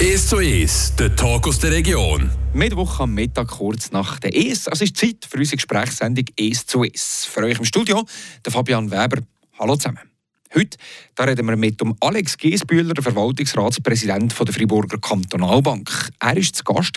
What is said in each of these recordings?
1 zu 1, der Talk aus der Region. Mittwoch am Mittag kurz nach der ES. Also ist Zeit für unsere Gesprächssendung «Es zu Es». Für euch im Studio der Fabian Weber. Hallo zusammen. Heute da reden wir mit dem Alex Giesbühler, Verwaltungsratspräsident der Friburger Kantonalbank. Er war zu Gast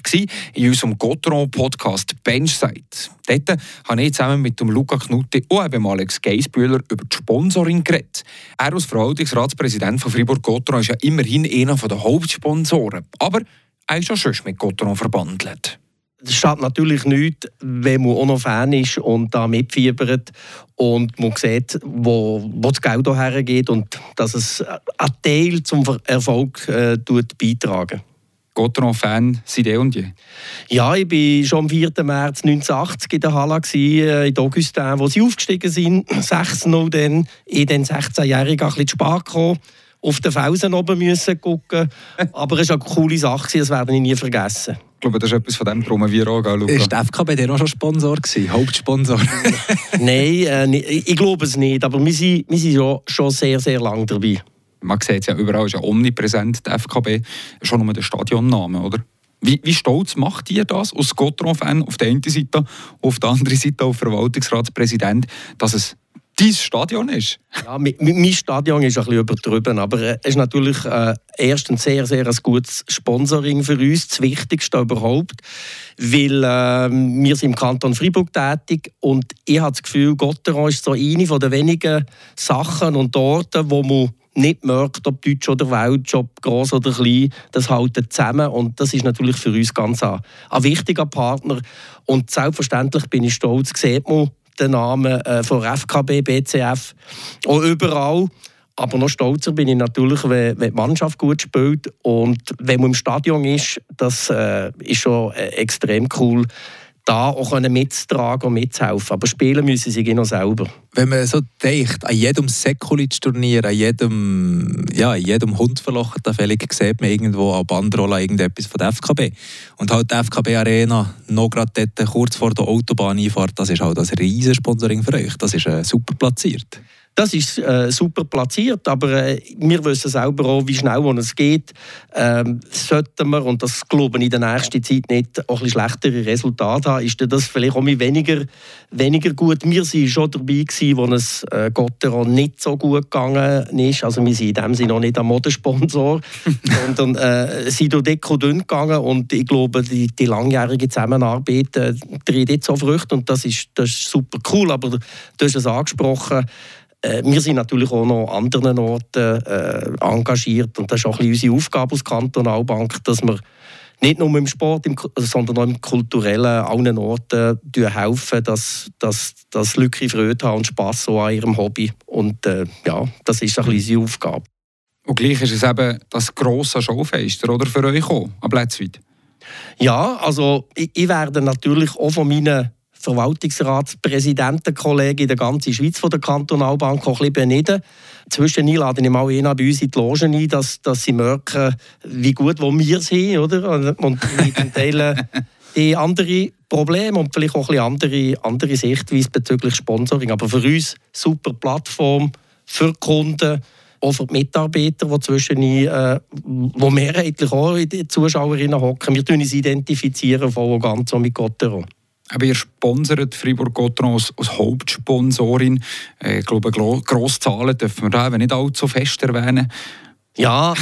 in unserem Gotteron-Podcast «Benchside». Dort habe ich zusammen mit dem Luca Knutti und eben Alex Giesbühler über die Sponsoring geredet. Er als Verwaltungsratspräsident von Fribourg-Gotteron ist ja immerhin einer der Hauptsponsoren. Aber er ist ja schon mit Gotteron verbandelt es schadet natürlich nichts, wenn man auch noch Fan ist und da mitfiebert und man sieht, wo, wo das Geld hergeht und dass es einen Teil zum Erfolg äh, beitragen Gotteron-Fan seit eh und je? Ja, ich war schon am 4. März 1980 in der Halle, äh, in Augustin, wo sie aufgestiegen sind. 6-0 dann. Ich dann 16-Jähriger ein bisschen zu spät gekommen auf den Felsen oben müssen gucken. Aber es war eine coole Sache, das werde ich nie vergessen. Ich glaube, das ist etwas von dem Drum wie auch, Luca. Ist der FKB dir auch schon Sponsor gewesen, Hauptsponsor? Nein, äh, ich glaube es nicht, aber wir sind, wir sind schon, schon sehr, sehr lange dabei. Man sieht es ja überall, ist ja omnipräsent, der FKB, schon nur der Stadionname, oder? Wie, wie, stolz macht ihr das als Gotron-Fan auf der einen Seite, auf der anderen Seite als Verwaltungsratspräsident, dass es dein Stadion ist? Ja, mein Stadion ist ein bisschen übertrieben, aber äh, es ist natürlich äh, erstens sehr, sehr ein gutes Sponsoring für uns, das Wichtigste überhaupt, weil äh, wir sind im Kanton Freiburg tätig und ich habe das Gefühl, Gotteron ist so eine der wenigen Sachen und Orte, wo man nicht merkt, ob Deutsch oder Welsch, ob groß oder klein, das hält zusammen und das ist natürlich für uns ganz ein, ein wichtiger Partner und selbstverständlich bin ich stolz, sieht man den Namen äh, von FKB, BCF, auch überall. Aber noch stolzer bin ich natürlich, wenn, wenn die Mannschaft gut spielt. Und wenn man im Stadion ist, das äh, ist schon äh, extrem cool da auch mitzutragen und mitzuhelfen. Aber spielen müssen sie noch selber. Wenn man so denkt, an jedem Sekulic-Turnier, an jedem, ja, an jedem Hundverlochten Fällig sieht man irgendwo an Bandrolle irgendetwas von der FKB. Und halt die FKB Arena, noch gerade dort kurz vor der Autobahneinfahrt, das ist halt das riesen Sponsoring für euch. Das ist äh, super platziert. Das ist äh, super platziert, aber äh, wir wissen selber auch, wie schnell es geht. Ähm, sollten wir, und das glaube ich in der nächsten Zeit nicht, auch ein schlechtere Resultate haben, ist das vielleicht auch weniger, weniger gut. Wir waren schon dabei, gewesen, wo es äh, Gotteron nicht so gut gegangen ist. Also wir sind in dem Sinne noch nicht ein Modesponsor, sondern äh, sind durch und dünn gegangen und ich glaube, die, die langjährige Zusammenarbeit äh, trägt jetzt so Früchte und das ist, das ist super cool, aber du hast es angesprochen, wir sind natürlich auch noch an anderen Orten äh, engagiert und das ist auch ein bisschen unsere Aufgabe als Kantonalbank, dass wir nicht nur im Sport, sondern auch im kulturellen allen Orten helfen, dass, dass, dass Leute Freude haben und Spass an ihrem Hobby. Und äh, ja, das ist ein bisschen unsere Aufgabe. Und gleich ist es eben das grosse Schaufenster oder für euch auch, am Plätzweit? Ja, also ich, ich werde natürlich auch von meinen Verwaltungsratspräsidentenkollegen in der ganzen Schweiz von der Kantonalbank auch ein bisschen beneden. Zwischen lade ich mal einen bei uns in die Loge ein, dass, dass sie merken, wie gut wo wir sind. Oder? Und mit teilen die andere Probleme und vielleicht auch ein andere, andere Sichtweise bezüglich Sponsoring. Aber für uns super Plattform für die Kunden, auch für die Mitarbeiter, die zwischen äh, wo mehrheitlich auch in die Zuschauerinnen hocken. Wir identifizieren uns voll und ganz mit Gottero. Aber ihr sponsert Fribourg Gotron als, als Hauptsponsorin. Äh, ich glaube, Grosszahlen dürfen wir da nicht allzu fest erwähnen. Ja,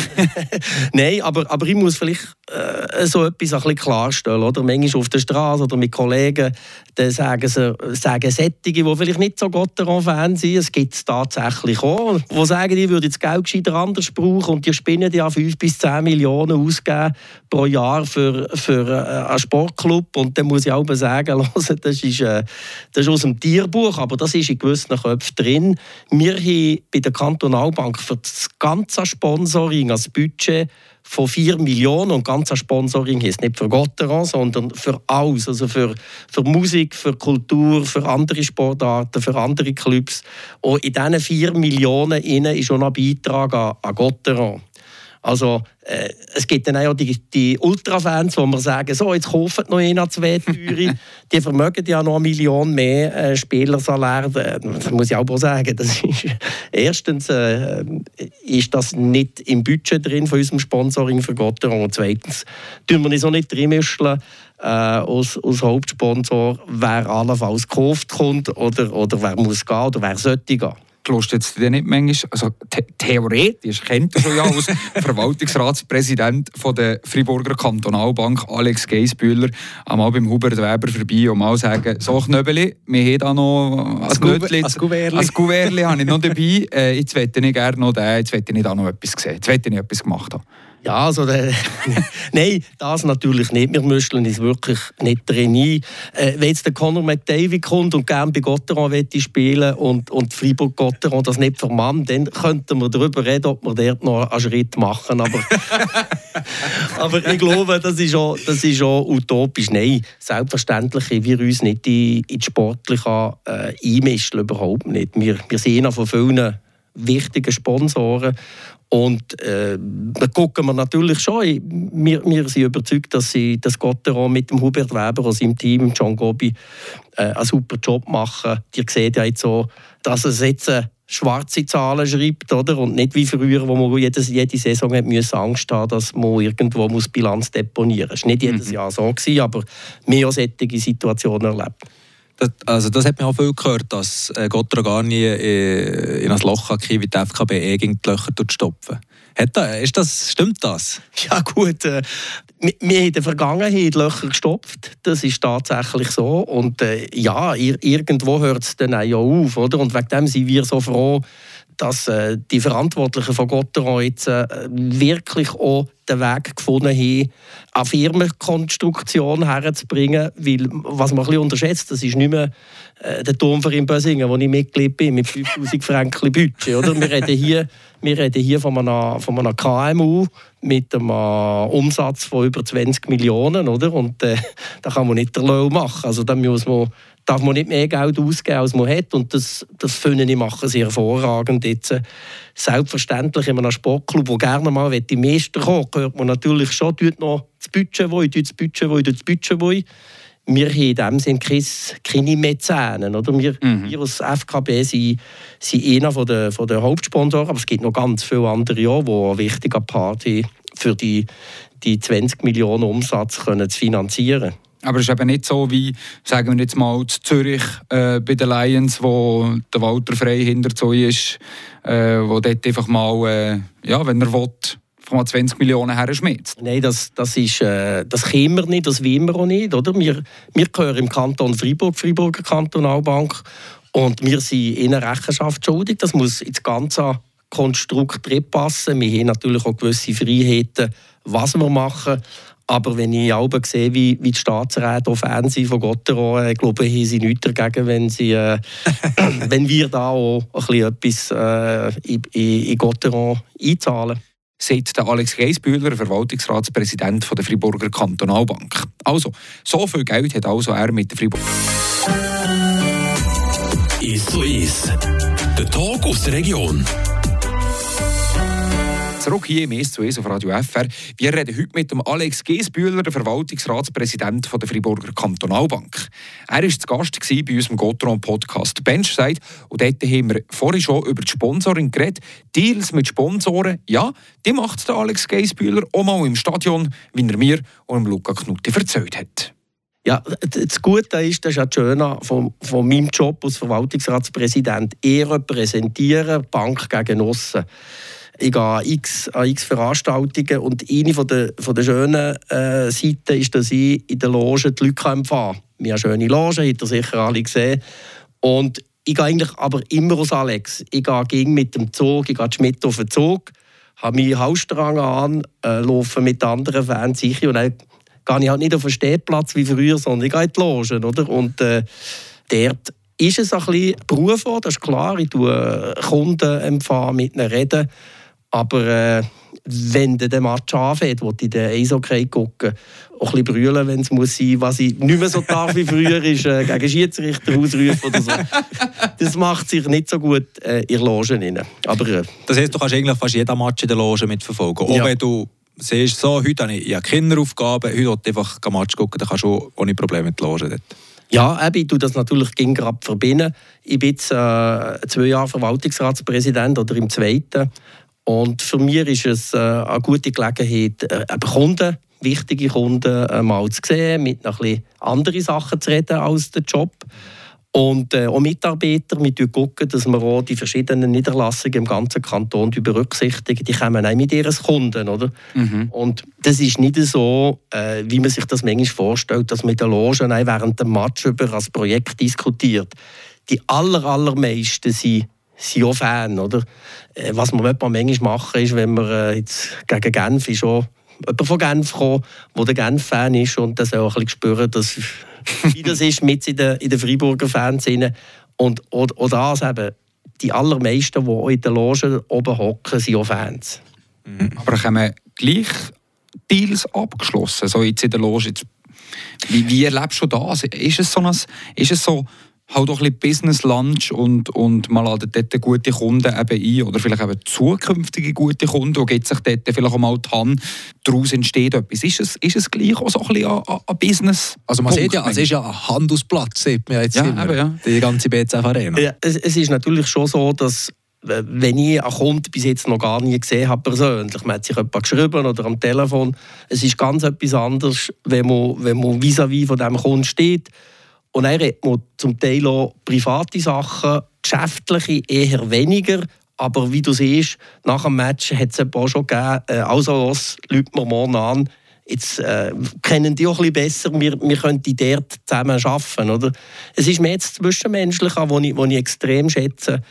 nein, aber, aber ich muss vielleicht äh, so etwas ein bisschen klarstellen. Oder? Manchmal auf der Straße oder mit Kollegen dann sagen, sie, sagen Sättige, die vielleicht nicht so Gotteron-Fan sind, es gibt es tatsächlich auch, die sagen, die würden das Geld gescheiter anders brauchen und die spinnen ja 5 bis 10 Millionen ausgeben pro Jahr für, für äh, einen Sportclub. Und dann muss ich auch sagen, das ist, äh, das ist aus dem Tierbuch, aber das ist in gewissen Köpfen drin. Wir haben bei der Kantonalbank für das ganze Sponsoring, als Budget, von 4 Millionen und ganz Sponsoring ist nicht für Gotteron, sondern für alles, also für, für Musik, für Kultur, für andere Sportarten, für andere Clubs. Und in diesen 4 Millionen ist schon ein Beitrag an, an Gotteron. Also äh, es gibt dann auch die, die Ultrafans, wo man sagen, so, jetzt kaufen noch einer zwei teure. die vermögen ja noch eine Million mehr äh, Spielersalär. Das muss ich auch sagen. Das ist, erstens äh, ist das nicht im Budget drin von unserem Sponsoring für Gotteron. Und zweitens tun wir uns auch nicht reinmischen äh, als, als Hauptsponsor, wer allenfalls gekauft kommt oder, oder wer muss gehen oder wer sollte gehen lässt jetzt den nicht manchmal, also the theoretisch kennt er schon ja als Verwaltungsratspräsident von der Friburger Kantonalbank Alex Geisbühler einmal beim Hubert Weber vorbei und mal sagen, so Knöbeli, wir haben da noch ein Nötli, ein Gouverli habe ich noch dabei, äh, jetzt möchte ich gerne noch den, jetzt möchte ich da noch etwas sehen, jetzt möchte ich etwas gemacht haben. Ja, also, äh, nein, das natürlich nicht. Wir müssen uns wirklich nicht drin. Äh, wenn jetzt der Conor McDavid kommt und gerne bei Gotteron spielen und, und Freiburg Gotteron das nicht vermannt, dann könnten wir darüber reden, ob wir dort noch einen Schritt machen. Aber, aber ich glaube, das ist, auch, das ist auch utopisch. Nein, selbstverständlich wir uns nicht in, in die Sportliche äh, einmischen, überhaupt nicht. Wir, wir sind einer von vielen wichtigen Sponsoren und äh, da gucken wir natürlich schon. Wir, wir sind überzeugt, dass sie das Gotteron mit dem Hubert Weber und seinem Team, John Gobi, äh, einen super Job machen. Die sehen ja jetzt so, dass es jetzt äh, schwarze Zahlen schreibt, oder? Und nicht wie früher, wo man jedes, jede Saison hat müssen Angst haben dass man irgendwo muss Bilanz deponieren muss. Es war nicht jedes mhm. Jahr so, gewesen, aber mehr solche Situationen erlebt. Das, also das hat man auch viel gehört, dass äh, Gottra gar nie äh, in ein Loch kann, wie die FKB eh die Löcher stopfen. Ist das, stimmt das? Ja gut, äh, wir, wir haben in der Vergangenheit Löcher gestopft, das ist tatsächlich so. Und äh, ja, ir irgendwo hört es dann auch auf. Oder? Und wegen dem sind wir so froh, dass äh, die Verantwortlichen von Gotteron jetzt äh, wirklich auch den Weg gefunden haben, eine Firmenkonstruktion herzubringen. Weil, was man ein bisschen unterschätzt, das ist nicht mehr äh, der Turm für Bösingen, wo ich Mitglied bin, mit 5000 Franken Budget. Oder? Wir, reden hier, wir reden hier von einer, von einer KMU mit einem Umsatz von über 20 Millionen. Oder? Und äh, da kann man nicht der Lohn machen. Also da muss man darf man nicht mehr Geld ausgeben, als man hat. Und das, das finde ich, machen sie hervorragend jetzt. Selbstverständlich in einem Sportclub, wo gerne mal die Meister kommen, hört man natürlich schon, tut noch das Budget wo das Budget wo das Budget wo wir haben in dem Sinne keine Mäzenen. Oder? Wir, mhm. wir als FKB sind, sind einer der, von der Hauptsponsoren, aber es gibt noch ganz viele andere, auch, die eine wichtige Party für die, die 20 Millionen Umsatz können zu finanzieren können. Aber es ist eben nicht so wie, sagen wir jetzt mal, zu Zürich äh, bei den Lions, wo der Walter Frey hinter so ist, äh, wo dort einfach mal, äh, ja, wenn er will, mal 20 Millionen her schmitzt. Nein, das, das, ist, äh, das können wir nicht, das wollen wir auch nicht. Oder? Wir, wir gehören im Kanton Freiburg, Freiburger Kantonalbank, und wir sind ihnen Rechenschaft schuldig. Das muss ins ganze Konstrukt passen. Wir haben natürlich auch gewisse Freiheiten, was wir machen. Aber wenn ich auch sehe, wie, wie die Staatsräte auf Fernsehen von Gotteron, äh, glaube ich, haben sie nichts dagegen, wenn, sie, äh, wenn wir da auch ein bisschen etwas äh, in, in Gotteron einzahlen. Sagt der Alex Geisbühler, Verwaltungsratspräsident der Friburger Kantonalbank. Also, so viel Geld hat also er mit der Friburger. Ist so ist. Der Talk aus der Region zurück hier im «Es zu Es» auf Radio FR. Wir reden heute mit dem Alex Giesbühler, der Verwaltungsratspräsident der Friburger Kantonalbank. Er war zu Gast bei unserem Gotron-Podcast «Benchside» und dort haben wir vorhin schon über die Sponsoring geredet. Deals mit Sponsoren, ja, die macht der Alex Giesbühler auch mal im Stadion, wie er mir und Luca Knutti erzählt hat. Ja, das Gute ist, das ist ja das Schöne von, von meinem Job als Verwaltungsratspräsident. Ich repräsentiere Bank gegen aussen ich gehe an x, an x Veranstaltungen und eine von der, von der schönen äh, Seiten ist, dass ich in der Loge die Leute empfangen. Wir haben schöne Logen, habt ihr sicher alle gesehen. Und ich gehe eigentlich aber immer aus Alex. Ich gehe mit dem Zug, ich gehe mit auf den Zug, habe meinen Hausstrang an, äh, laufe mit anderen Fans sicher und dann gehe ich halt nicht auf den Stehplatz wie früher, sondern ich gehe in die Loge. Oder? Und äh, dort ist es ein bisschen Beruf, das ist klar. Ich tue Kunden empfangen, mit ihnen reden. Aber äh, wenn der Match anfängt, wo ich den Eishockey gucken, auch ein bisschen brüllen, wenn es muss sein, was ich nicht mehr so darf wie früher, ist äh, gegen Schiedsrichter ausrufen oder so. Das macht sich nicht so gut äh, in Logen rein. Aber, äh, das heisst, du kannst eigentlich fast jeden Match in der Loge mitverfolgen. Auch Ja. wenn du siehst, so, heute habe ich ja Kinderaufgaben, heute will ich einfach ein Match gucken, dann kannst du ohne Probleme in die Loge dort. Ja, eben, ich tue das natürlich ging gerade verbinden. Ich bin jetzt äh, zwei Jahre Verwaltungsratspräsident oder im zweiten. Und für mich ist es äh, eine gute Gelegenheit, äh, Kunden, wichtige Kunden äh, mal zu sehen, mit noch ein bisschen anderen Sachen zu reden als der Job. Und äh, auch Mitarbeiter, wir schauen, dass wir auch die verschiedenen Niederlassungen im ganzen Kanton berücksichtigen. Die kommen auch mit ihren Kunden, oder? Und das ist nicht so, äh, wie man sich das manchmal vorstellt, dass man in der Loge während dem Match über das Projekt diskutiert. Die aller, allermeisten sind, sind auch Fan, oder? Äh, was wir manchmal machen, ist, wenn wir äh, jetzt gegen Genf ist jemand von Genf gekommen, der Genf-Fan ist und das auch ein bisschen spüren, dass, wie das ist mit in den, in den Freiburger Fans. Und auch, das eben, die allermeisten, die in der Loge oben hocken, sind auch Fans. Aber kommen gleich Deals abgeschlossen, so jetzt in der Loge. Wie, wie erlebst du das? Ist es so, ein, ist es so halt auch ein bisschen Business Lunch und, und man ladet dort gute Kunden eben ein oder vielleicht eben zukünftige gute Kunden und gibt sich dort vielleicht auch mal die Hand, daraus entsteht etwas. Ist es, ist es gleich auch so ein bisschen ein, ein- Business? Also man Punkt, sieht ja, es ist ja ein Handelsplatz, sieht man ja jetzt Ja, immer. eben, ja. Die ganze BCF Arena. Ja, es, es ist natürlich schon so, dass wenn ich einen Kunden bis jetzt noch gar nie gesehen habe persönlich, man hat sich jemand geschrieben oder am Telefon, es ist ganz etwas anderes, wenn man, wenn man vis-à-vis von diesem Kunden steht und dann redet man zum Teil auch private Sachen, geschäftliche eher weniger, aber wie du siehst, nach dem Match hat es auch schon gegeben, äh, also los, Leute mir morgen an, jetzt äh, kennen die auch ein bisschen besser, wir, wir könnten dort zusammen arbeiten. Oder? Es ist mir jetzt zwischenmenschlich, was ich, was ich extrem schätze.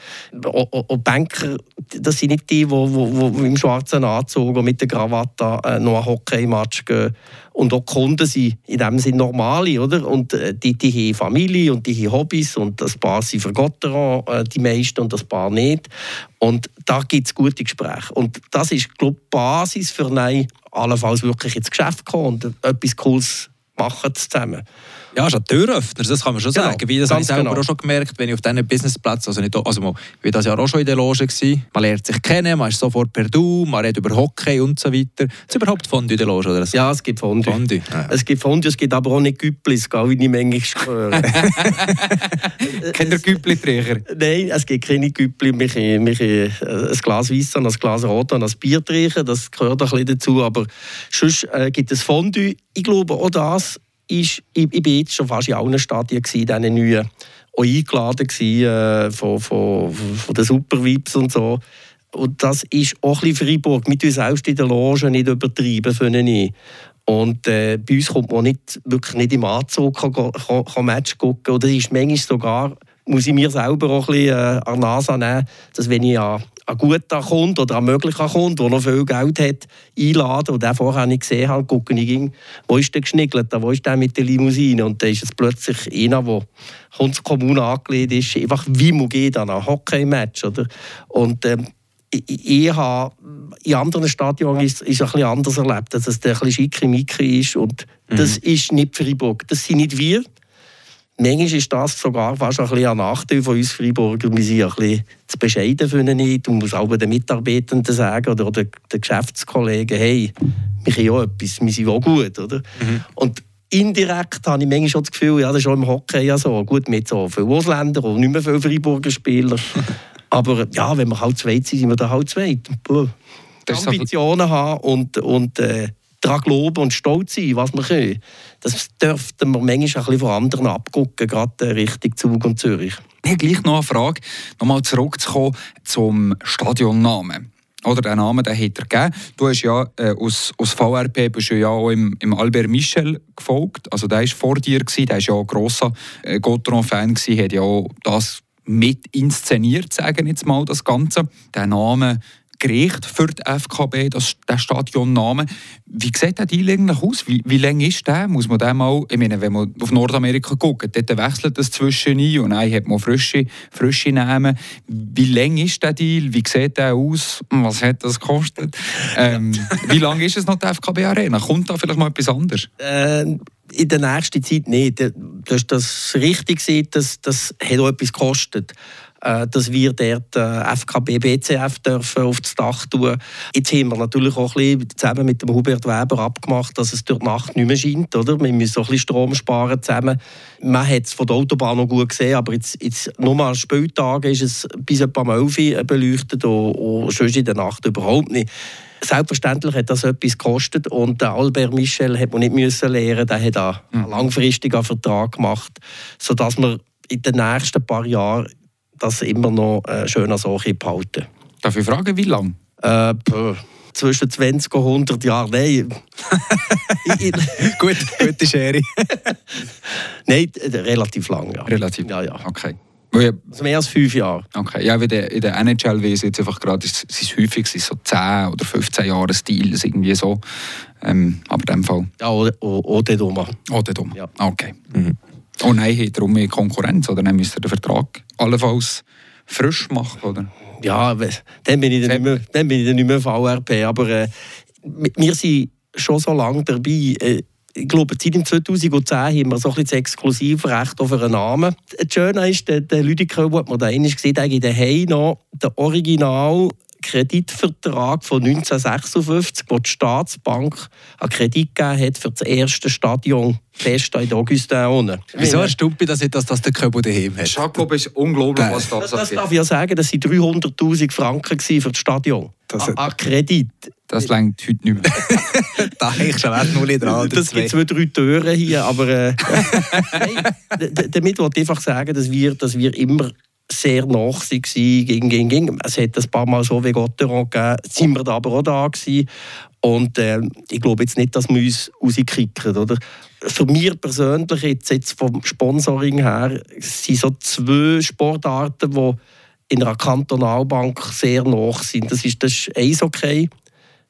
Auch Banker, das sind nicht die, die, die, die im schwarzen Anzug und mit der Krawatte äh, noch ein Hockeymatch gehen. Und auch die Kunden sind in dem Sinne normale, oder? Und äh, die, die haben Familie und die haben Hobbys und das Paar sind für Gott daran, äh, die meisten und das Paar nicht. Und da gibt es gute Gespräche. Und das ist, glaube ich, die Basis für nein, allenfalls wirklich ins Geschäft kommen und etwas Cooles machen zusammen. Ja, ist ein Türöffner, das kann man schon Genau, sagen. Wie das habe ich selber genau. auch schon gemerkt, wenn ich auf diesen Businessplätzen, also nicht, also mal, ich war das Jahr auch schon in der Loge, gewesen. man lernt sich kennen, man ist sofort per Du, man redet über Hockey und so weiter. Es ist überhaupt Fondue in der Loge, oder? Ja, es gibt Fondue. Fondue. Ja. Es gibt Fondue, es gibt aber auch nicht Güpplis, wie ich manchmal höre. Kennt ihr Güppli-Träger? Nein, es gibt keine Güppli. Wir können, wir können ein Glas Weiss und ein Glas Rot und ein Bier trinken. Das gehört ein bisschen dazu. Aber sonst äh, gibt es Fondue. Ich glaube, auch das ist... Ich, ich bin jetzt schon fast in allen Stadien gewesen, diesen neuen. Auch eingeladen gewesen, äh, von, von, von den Supervibes und so. Und das ist auch ein Freiburg. Wir tun selbst in der Loge nicht übertreiben, ich. Und äh, bei uns kommt man nicht, wirklich nicht im Anzug kann, kann, kann Match gucken. Oder ist manchmal sogar, muss ich mir selber auch ein bisschen äh, an die Nase nehmen, dass wenn ich an einen guten Kunden oder einen möglichen Kunden, der noch viel Geld hat, einlade und den vorher nicht gesehen habe, gucke ich, ihn, wo ist der geschniggelt, wo ist der mit der Limousine? Und dann ist es plötzlich einer, der Kommune angelegt ist, einfach wie man geht an einem Hockey-Match. Oder? Und ähm, ich, habe in anderen Stadien ist, ist ein bisschen anders erlebt, dass es ein bisschen schickimicki ist und das ist nicht Freiburg, das sind nicht wir. Manchmal ist das sogar fast ein, bisschen ein Nachteil von uns Freiburger. Wir sind ein bisschen zu bescheiden für ihn. Du musst auch den Mitarbeitenden sagen oder den, den Geschäftskollegen, hey, wir können auch etwas, wir sind auch gut. Oder? Und indirekt habe ich manchmal schon das Gefühl, ja, das ist auch im Hockey ja so. Gut, mit so vielen Ausländern und nicht mehr viele Freiburger Spieler. Aber ja, wenn wir halt zweit sind, sind wir dann halt zweit. Puh. Ambitionen haben und, und äh, daran glauben und stolz sein, was wir können. Das dürften wir manchmal ein bisschen von anderen abgucken, gerade Richtung Zug und Zürich. Ich habe gleich noch eine Frage, nochmal zurückzukommen zum Stadionnamen. Oder den Namen den hat er gegeben. Du hast ja äh, aus, aus VRP bist du ja auch im, im Albert Michel gefolgt. Also der war vor dir, gewesen. der war ja auch ein grosser äh, Gautron-Fan, hat ja auch das mit inszeniert, sagen jetzt mal das Ganze. Der Name gereicht für die FKB, das, der Stadionname. Wie sieht der Deal eigentlich aus? Wie, wie lang ist der? Muss man den mal, ich meine, wenn man auf Nordamerika guckt, dort wechselt das zwischen ein und dann hat man frische, frische Namen. Wie lang ist der Deal? Wie sieht der aus? Was hat das gekostet? Ähm, wie lange ist es noch die FKB Arena? Kommt da vielleicht mal etwas anderes? Äh, in der nächsten Zeit nicht. Du hast das richtig gesehen, dass das hat auch etwas gekostet. Äh, dass wir dort äh, FKB BCF dürfen auf das Dach tun. Jetzt haben wir natürlich auch ein bisschen zusammen mit dem Hubert Weber abgemacht, dass es durch die Nacht nicht mehr scheint. Oder? Wir müssen auch ein bisschen Strom sparen zusammen. Man hat es von der Autobahn noch gut gesehen, aber jetzt, jetzt nur mal an Spieltagen ist es bis etwa um 11 Uhr beleuchtet und, und sonst in der Nacht überhaupt nicht. Selbstverständlich hat das etwas gekostet und der Albert Michel hat man nicht müssen lernen, der hat einen mhm. langfristigen Vertrag gemacht, sodass wir in den nächsten paar Jahren das immer noch äh, schön so behalten. Darf ich fragen, wie lange? Äh, zwischen 20 und 100 Jahren. Nein. Gut, gute Schere. Nein, relativ lang. Ja. Relativ? Ja, ja. Okay. Also mehr als fünf Jahre. Okay. Ja, in der, in der NHL wie jetzt einfach gerade ist es häufig so 10 oder 15 Jahre Stil, irgendwie so. Ähm, aber in dem Fall. Ja, oder, oder dumm. Oder dumm. Ja. Okay. Mhm. Oh nein, hat darum mehr Konkurrenz oder dann müsst ihr den Vertrag allenfalls frisch machen, oder? Ja, dann bin ich dann, nicht mehr, dann bin ich dann nicht mehr VRP, aber äh, wir sind schon so lange dabei. Äh, ich glaube, seit 2010 haben wir so ein bisschen das Exklusivrecht auf einen Namen. Das Schöne ist, der, der Lüdiker, der man da einmal gesehen hat, daheim noch den Original Kreditvertrag von 1956, wo die Staatsbank einen Kredit gegeben hat für das erste Stadion Festa in Augustin. Wieso erstaunt mich das nicht, dass das der Köbel daheim hat? Jakob ist unglaublich, was das, das, das darf ich ja sagen, das waren 300'000 Franken für das Stadion. Das an Kredit. Das längt heute nicht mehr. da habe ich schon erst null dran. Das gibt zwei, drei Türen hier, aber äh, damit wollte ich einfach sagen, dass wir, dass wir immer sehr nach waren, gegen, gegen, gegen. Es hat ein paar Mal so wie Gotteron gegeben, sind wir da aber auch da gewesen. Und äh, ich glaube jetzt nicht, dass wir uns rauskicken, oder? Für mich persönlich, jetzt, jetzt vom Sponsoring her, sind so zwei Sportarten, die in einer Kantonalbank sehr nach sind. Das ist das Eishockey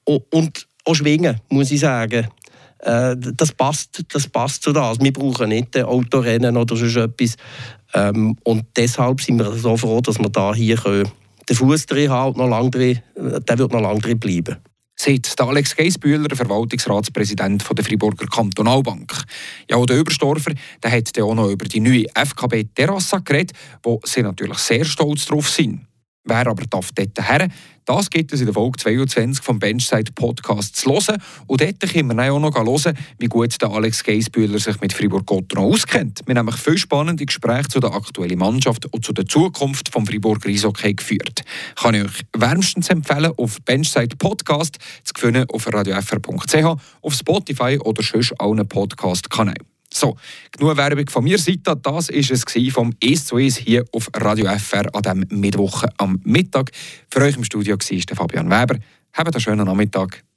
und auch Schwingen, muss ich sagen. Äh, das, passt, das passt zu das. Wir brauchen nicht Autorennen oder so etwas. Ähm, und deshalb sind wir so froh, dass wir da hier können. den Fuß drin haben, noch lang drin, der wird noch lange drin bleiben. Sagt Alex Geisbühler, Verwaltungsratspräsident der Friburger Kantonalbank. Ja, der Überstorfer der hat auch noch über die neue FKB Terrassa geredet, wo sie natürlich sehr stolz drauf sind. Wer aber darf dort her? Das gibt es in der Folge 22 vom Benchside Podcast zu hören. Und dort können wir auch noch hören, wie gut der Alex Geisbühler sich mit Fribourg-Gotteron auskennt. Wir haben nämlich viele spannende Gespräche zu der aktuellen Mannschaft und zu der Zukunft vom Fribourger Eishockey geführt. Kann ich euch wärmstens empfehlen, auf Benchside Podcast zu finden auf radiofr.ch, auf Spotify oder sonst allen Podcast-Kanälen. So, genug Werbung von mir Seite. Das war es vom «Es zu Es» hier auf Radio FR an diesem Mittwoch am Mittag. Für euch im Studio war Fabian Weber. Habt einen schönen Nachmittag.